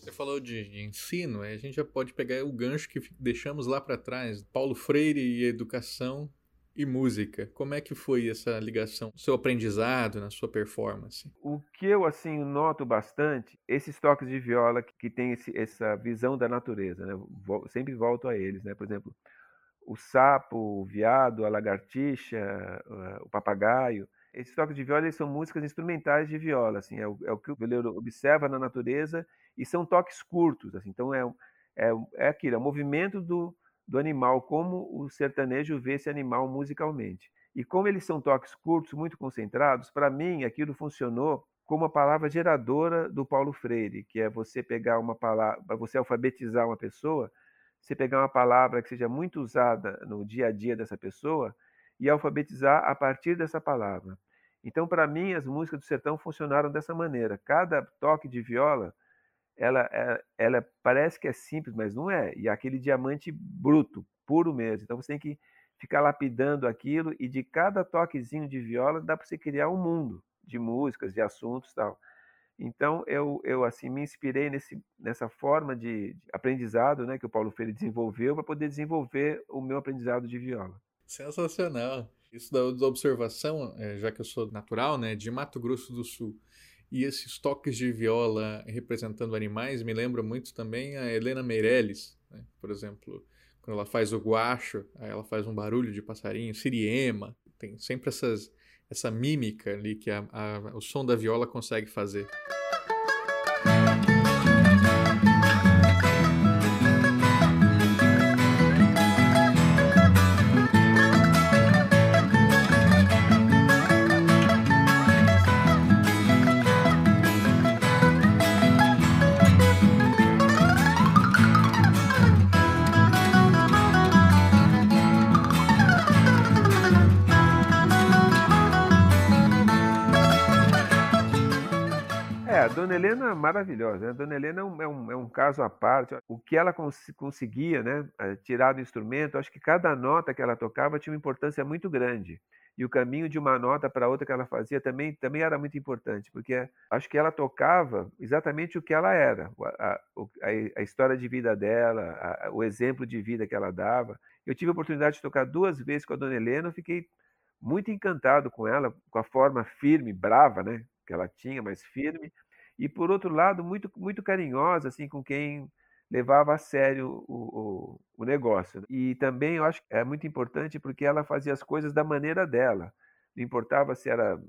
Você falou de, de, ensino, a gente já pode pegar o gancho que deixamos lá para trás, Paulo Freire e educação e música. Como é que foi essa ligação, seu aprendizado, na sua performance? O que eu assim noto bastante, esses toques de viola que, tem esse, essa visão da natureza, né? sempre volto a eles, né? Por exemplo, o sapo, o viado, a lagartixa, o papagaio. Esses toques de viola são músicas instrumentais de viola, assim, é o, é o que o violeiro observa na natureza e são toques curtos, assim. Então é é, é aquilo, é o movimento do, do animal, como o sertanejo vê esse animal musicalmente. E como eles são toques curtos, muito concentrados, para mim aquilo funcionou como a palavra geradora do Paulo Freire, que é você pegar uma palavra, você alfabetizar uma pessoa, você pegar uma palavra que seja muito usada no dia a dia dessa pessoa e alfabetizar a partir dessa palavra. Então, para mim, as músicas do sertão funcionaram dessa maneira. Cada toque de viola ela, é, ela parece que é simples, mas não é. E é aquele diamante bruto, puro mesmo. Então você tem que ficar lapidando aquilo e de cada toquezinho de viola dá para você criar um mundo de músicas, de assuntos, tal. Então eu, eu assim me inspirei nesse, nessa forma de, aprendizado, né, que o Paulo Freire desenvolveu para poder desenvolver o meu aprendizado de viola. Sensacional. Isso da, observação, é, já que eu sou natural, né, de Mato Grosso do Sul. E esses toques de viola representando animais me lembra muito também a Helena Meirelles, né? por exemplo, quando ela faz o guacho, ela faz um barulho de passarinho, siriema, tem sempre essas, essa mímica ali que a, a, o som da viola consegue fazer. Maravilhosa. Né? A Dona Helena é um, é, um, é um caso à parte. O que ela cons conseguia né, eh, tirar do instrumento, acho que cada nota que ela tocava tinha uma importância muito grande. E o caminho de uma nota para outra que ela fazia também, também era muito importante, porque acho que ela tocava exatamente o que ela era, a, a, a história de vida dela, a, o exemplo de vida que ela dava. Eu tive a oportunidade de tocar duas vezes com a Dona Helena, eu fiquei muito encantado com ela, com a forma firme, brava, né? que ela tinha, mais firme, e por outro lado, muito, muito carinhosa, assim, com quem levava a sério o, o, o, negócio. E também eu acho que é muito importante porque ela fazia as coisas da maneira dela. Não importava se era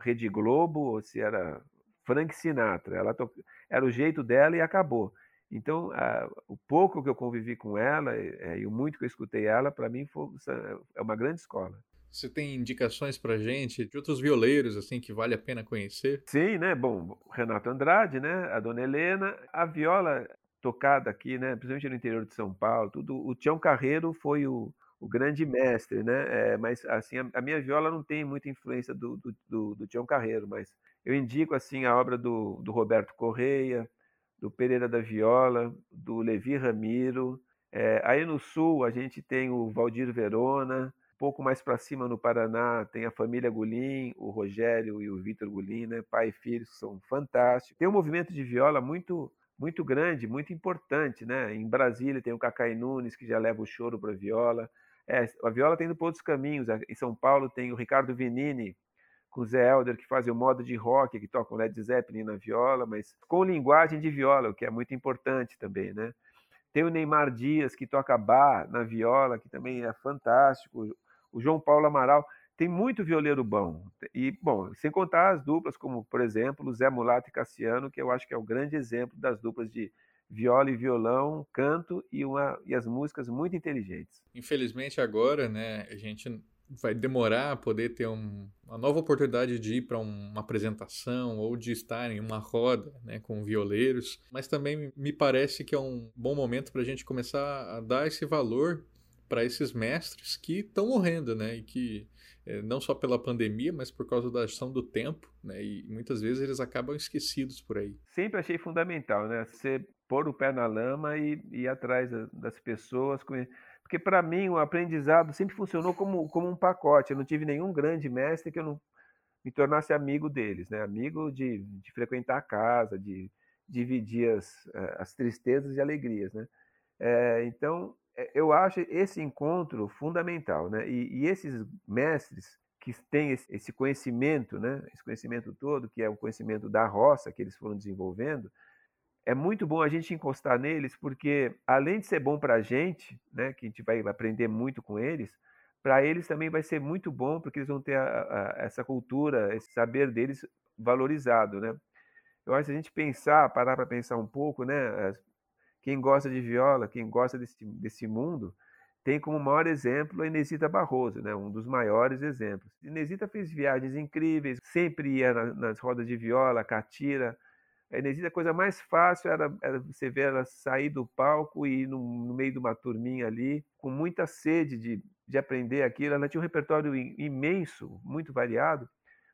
Rede Globo ou se era Frank Sinatra. Ela to... Era o jeito dela e acabou. Então, a, o pouco que eu convivi com ela é, e o muito que eu escutei ela, para mim foi, é uma grande escola. Você tem indicações para gente de outros violeiros assim que vale a pena conhecer? Sim, né? Bom, Renato Andrade, né? A Dona Helena, a viola tocada aqui, né? Principalmente no interior de São Paulo, tudo. O Tião Carreiro foi o, o grande mestre, né? É, mas assim, a, a, minha viola não tem muita influência do, do, do, do Tião Carreiro, mas eu indico assim a obra do, do Roberto Correia, do Pereira da Viola, do Levi Ramiro. É, aí no sul a gente tem o Valdir Verona, pouco mais para cima, no Paraná, tem a família Gulim, o Rogério e o Vitor Gulim, né? pai e filho, que são fantásticos. Tem um movimento de viola muito muito grande, muito importante. Né? Em Brasília tem o Cacai Nunes, que já leva o choro para a viola. É, a viola tem indo por outros caminhos. Em São Paulo tem o Ricardo Venini, com o Zé Helder, que fazem o modo de rock, que tocam Led Zeppelin na viola, mas com linguagem de viola, o que é muito importante também, né? Tem o Neymar Dias, que toca bar na viola, que também é fantástico o João Paulo Amaral. Tem muito violeiro bom. E, bom, sem contar as duplas, como, por exemplo, Zé Mulato e Cassiano, que eu acho que é o grande exemplo das duplas de viola e violão, canto e, uma, e as músicas muito inteligentes. Infelizmente agora, né, a gente vai demorar a poder ter um, uma nova oportunidade de ir para uma apresentação ou de estar em uma roda né, com violeiros, mas também me parece que é um bom momento para a gente começar a dar esse valor para esses mestres que estão morrendo, né? E que é, não só pela pandemia, mas por causa da ação do tempo, né? E muitas vezes eles acabam esquecidos por aí. Sempre achei fundamental, né? Você pôr o pé na lama e ir atrás das pessoas. Porque para mim o aprendizado sempre funcionou como, como um pacote. Eu não tive nenhum grande mestre que eu não me tornasse amigo deles, né? Amigo de, de frequentar a casa, de dividir as, eh, as tristezas e alegrias, né? É, então eu acho esse encontro fundamental, né? E, e esses mestres que têm esse conhecimento, né? Esse conhecimento todo, que é o conhecimento da roça que eles foram desenvolvendo, é muito bom a gente encostar neles, porque além de ser bom para a gente, né? Que a gente vai aprender muito com eles, para eles também vai ser muito bom, porque eles vão ter a, a, essa cultura, esse saber deles valorizado, né? Eu acho que a gente pensar, parar para pensar um pouco, né? Quem gosta de viola, quem gosta desse, desse mundo, tem como maior exemplo a Inesita Barroso, né? um dos maiores exemplos. Inesita fez viagens incríveis, sempre ia nas rodas de viola, catira. A Inesita, a coisa mais fácil era, era, você ver ela sair do palco e ir no, no, meio de uma turminha ali, com muita sede de, de aprender aquilo. Ela tinha um repertório imenso, muito variado,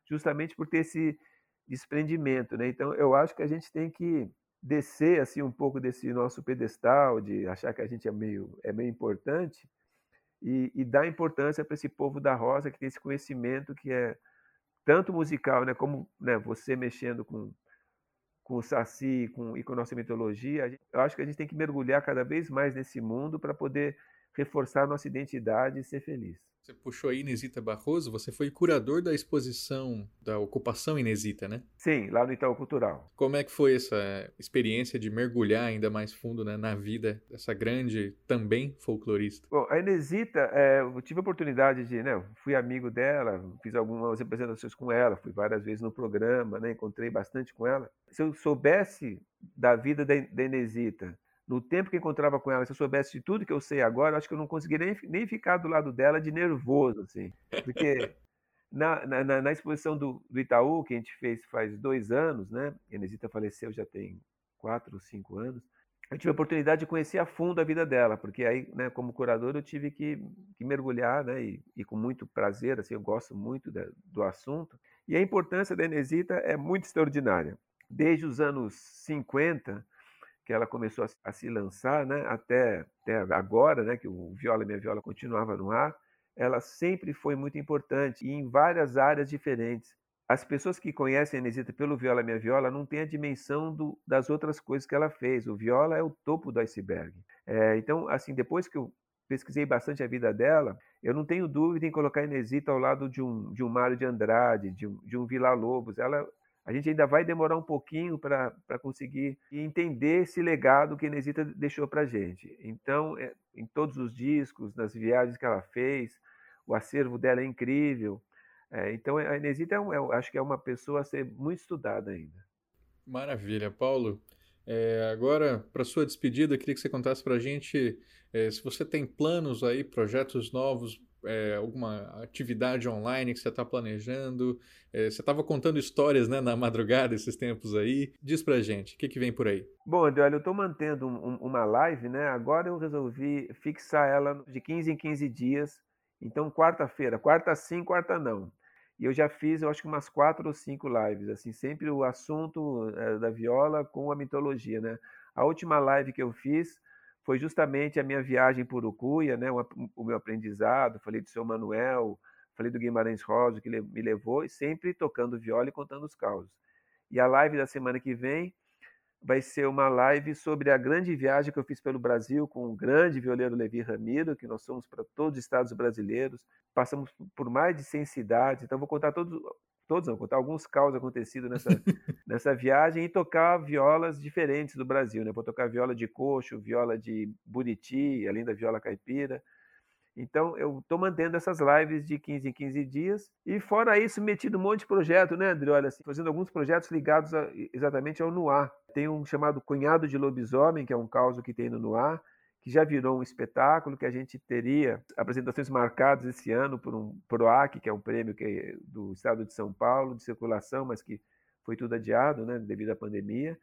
justamente por ter esse desprendimento. Né? Então, eu acho que a gente tem que descer assim um pouco desse nosso pedestal de achar que a gente é meio é meio importante e, e dar importância para esse povo da roça que tem esse conhecimento que é tanto musical, né, como né, você mexendo com com o saci com, e com a nossa mitologia, eu acho que a gente tem que mergulhar cada vez mais nesse mundo para poder reforçar nossa identidade e ser feliz. Você puxou aí Inesita Barroso, você foi curador da exposição da ocupação Inesita, né? Sim, lá no Itaú Cultural. Como é que foi essa experiência de mergulhar ainda mais fundo né, na vida dessa grande, também folclorista? Bom, a Inesita, é, eu tive a oportunidade de, né, fui amigo dela, fiz algumas apresentações com ela, fui várias vezes no programa, né, encontrei bastante com ela. Se eu soubesse da vida da, da Inesita, no tempo que encontrava com ela, se eu soubesse de tudo que eu sei agora, eu acho que eu não conseguiria nem, nem ficar do lado dela de nervoso, assim. Porque na, na, na, exposição do, do, Itaú, que a gente fez faz dois anos, né? A Inesita faleceu já tem quatro ou cinco anos. Eu tive a oportunidade de conhecer a fundo a vida dela, porque aí, né, como curador, eu tive que, que mergulhar, né, e, e, com muito prazer, assim, eu gosto muito do assunto. E a importância da Inesita é muito extraordinária desde os anos 50, que ela começou a, a se lançar, né, até, até agora, né, que o Viola Minha Viola continuava no ar, ela sempre foi muito importante e em várias áreas diferentes. As pessoas que conhecem a Inesita pelo Viola Minha Viola não têm a dimensão do, das outras coisas que ela fez. O Viola é o topo do iceberg. É, então, assim, depois que eu pesquisei bastante a vida dela, eu não tenho dúvida em colocar a Inesita ao lado de um, de um Mário de Andrade, de um, de um Vila Lobos. Ela, a gente ainda vai demorar um pouquinho para conseguir entender esse legado que a Inesita deixou para a gente. Então, é, em todos os discos, nas viagens que ela fez, o acervo dela é incrível. É, então, a Inesita, é, um, é, acho que é uma pessoa a ser muito estudada ainda. Maravilha. Paulo, é, agora, para sua despedida, queria que você contasse para a gente é, se você tem planos aí, projetos novos, é, alguma atividade online que você está planejando. É, você estava contando histórias né, na madrugada esses tempos aí. Diz para a gente, o que, que vem por aí? Bom, André, eu estou mantendo um, uma live, né? Agora eu resolvi fixar ela de 15 em 15 dias. Então, quarta-feira, quarta sim, quarta não. E eu já fiz, eu acho que umas quatro ou cinco lives, assim, sempre o assunto é, da viola com a mitologia, né? A última live que eu fiz foi justamente a minha viagem por Ucuia, né? O, meu aprendizado, falei do seu Manuel, falei do Guimarães Rosa, que me levou, e sempre tocando viola e contando os causos. E a live da semana que vem vai ser uma live sobre a grande viagem que eu fiz pelo Brasil com o grande violeiro Levi Ramiro, que nós somos para todos os estados brasileiros, passamos por mais de 100 cidades, então vou contar todos, todos não, contar alguns caos acontecidos nessa, nessa viagem e tocar violas diferentes do Brasil, né? Vou tocar viola de coxo, viola de buriti, além da viola caipira. Então, eu estou mantendo essas lives de 15 em 15 dias. E fora isso, metido um monte de projeto, né, André? Olha, assim, fazendo alguns projetos ligados a, exatamente ao Noir. Tem um chamado Cunhado de Lobisomem, que é um caos que tem no Noir que já virou um espetáculo, que a gente teria apresentações marcadas esse ano por um PROAC, que é um prêmio que é do Estado de São Paulo, de circulação, mas que foi tudo adiado né, devido à pandemia.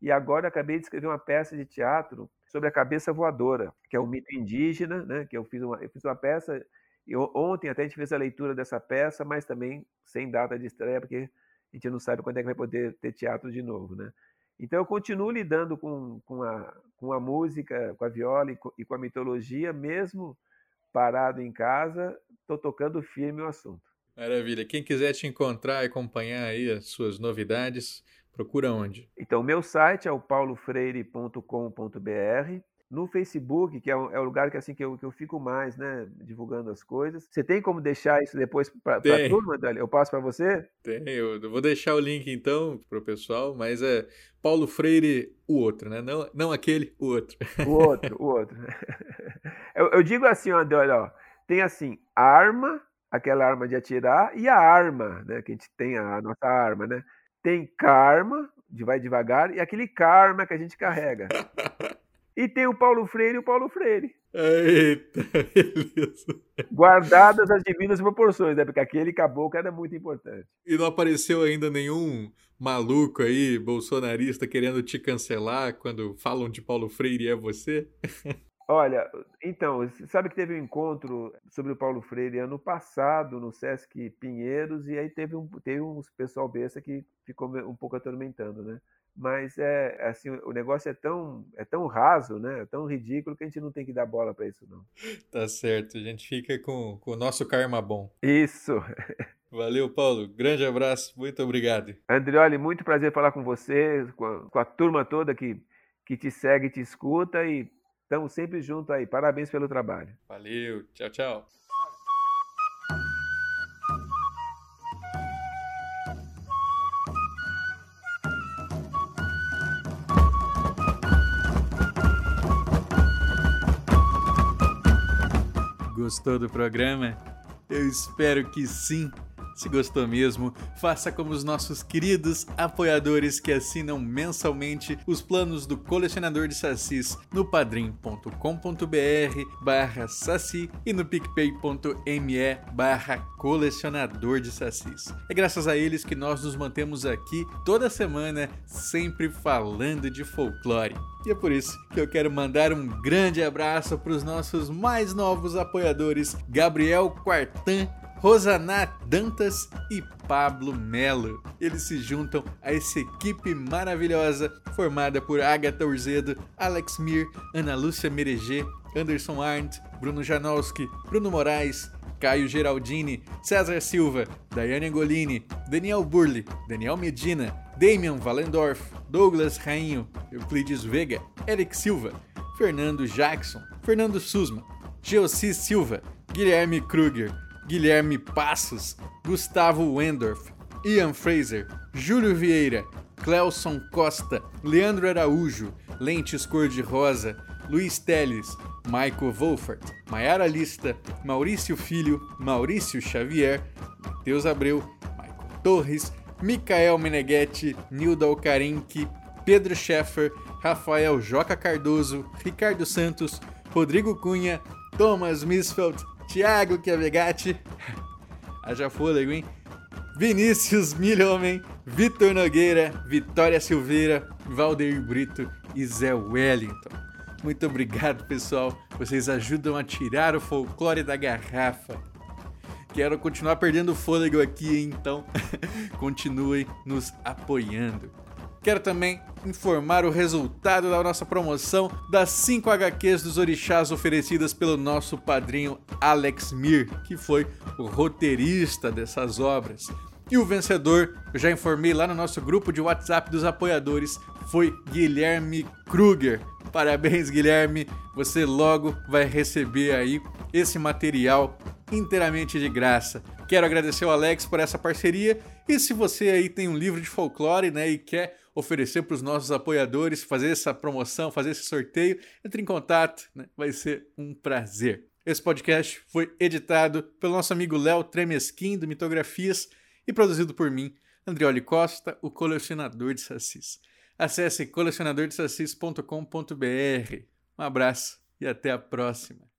E agora acabei de escrever uma peça de teatro sobre a cabeça voadora, que é um mito indígena, né, que eu fiz uma, eu fiz uma peça, e ontem até a gente fez a leitura dessa peça, mas também sem data de estreia, porque a gente não sabe quando é que vai poder ter teatro de novo, né? Então eu continuo lidando com, com, a, com a música, com a viola e com, e com a mitologia, mesmo parado em casa, estou tocando firme o assunto. Maravilha. Quem quiser te encontrar e acompanhar aí as suas novidades, procura onde? Então, meu site é o paulofreire.com.br no Facebook, que é o, é o lugar que, assim, que, eu, que eu fico mais, né, divulgando as coisas. Você tem como deixar isso depois para a turma, Dali? Eu passo para você? Tem, eu vou deixar o link então para o pessoal, mas é Paulo Freire, o outro, né? Não, não aquele, o outro. O outro, o outro. Eu, eu digo assim, André, olha, ó, tem assim, arma, aquela arma de atirar, e a arma, né, que a gente tem a, a nossa arma, né? Tem karma, de vai devagar, e aquele karma que a gente carrega. E tem o Paulo Freire e o Paulo Freire. Eita, beleza. Guardadas as devidas proporções, né? Porque aquele caboclo era muito importante. E não apareceu ainda nenhum maluco aí, bolsonarista, querendo te cancelar quando falam de Paulo Freire e é você? Olha, então, sabe que teve um encontro sobre o Paulo Freire ano passado no Sesc Pinheiros, e aí teve um, teve uns pessoal besta que ficou um pouco atormentando, né? Mas é assim o negócio é tão é tão raso né é tão ridículo que a gente não tem que dar bola para isso não. Tá certo a gente fica com, com o nosso karma bom. Isso. Valeu Paulo grande abraço muito obrigado. Andrioli muito prazer falar com você com a, com a turma toda que que te segue te escuta e estamos sempre juntos aí parabéns pelo trabalho. Valeu tchau tchau Gostou do programa? Eu espero que sim. Se gostou mesmo, faça como os nossos queridos apoiadores que assinam mensalmente os planos do colecionador de sacis no padrim.com.br barra saci e no picpay.me barra colecionador de sacis. É graças a eles que nós nos mantemos aqui toda semana sempre falando de folclore. E é por isso que eu quero mandar um grande abraço para os nossos mais novos apoiadores, Gabriel Quartan Rosaná Dantas e Pablo Melo. Eles se juntam a essa equipe maravilhosa formada por Agatha Urzedo, Alex Mir, Ana Lúcia Mereger, Anderson Arndt, Bruno Janowski, Bruno Moraes, Caio Geraldini, César Silva, Daiane Golini, Daniel Burli, Daniel Medina, Damian Valendorf, Douglas Rainho, Euclides Vega, Eric Silva, Fernando Jackson, Fernando Susma, Geossi Silva, Guilherme Kruger, Guilherme Passos, Gustavo Wendorf, Ian Fraser, Júlio Vieira, Clelson Costa, Leandro Araújo, Lentes Cor-de-Rosa, Luiz Teles, Michael Wolfert, Maiara Lista, Maurício Filho, Maurício Xavier, Matheus Abreu, Michael Torres, Micael Meneghetti, Nilda Alcarinque, Pedro Scheffer, Rafael Joca Cardoso, Ricardo Santos, Rodrigo Cunha, Thomas Misfeld, Thiago Chiavegatti, haja fôlego, hein? Vinícius Milhomem, Vitor Nogueira, Vitória Silveira, Valdeir Brito e Zé Wellington. Muito obrigado, pessoal. Vocês ajudam a tirar o folclore da garrafa. Quero continuar perdendo fôlego aqui, então continuem nos apoiando. Quero também informar o resultado da nossa promoção das 5 HQs dos orixás oferecidas pelo nosso padrinho Alex Mir, que foi o roteirista dessas obras. E o vencedor, eu já informei lá no nosso grupo de WhatsApp dos apoiadores, foi Guilherme Kruger. Parabéns, Guilherme! Você logo vai receber aí esse material inteiramente de graça. Quero agradecer ao Alex por essa parceria e se você aí tem um livro de folclore, né, e quer oferecer para os nossos apoiadores, fazer essa promoção, fazer esse sorteio, entre em contato, né? vai ser um prazer. Esse podcast foi editado pelo nosso amigo Léo Tremesquim, do Mitografias, e produzido por mim, Andrioli Costa, o colecionador de sacis. Acesse colecionadordesacis.com.br. Um abraço e até a próxima.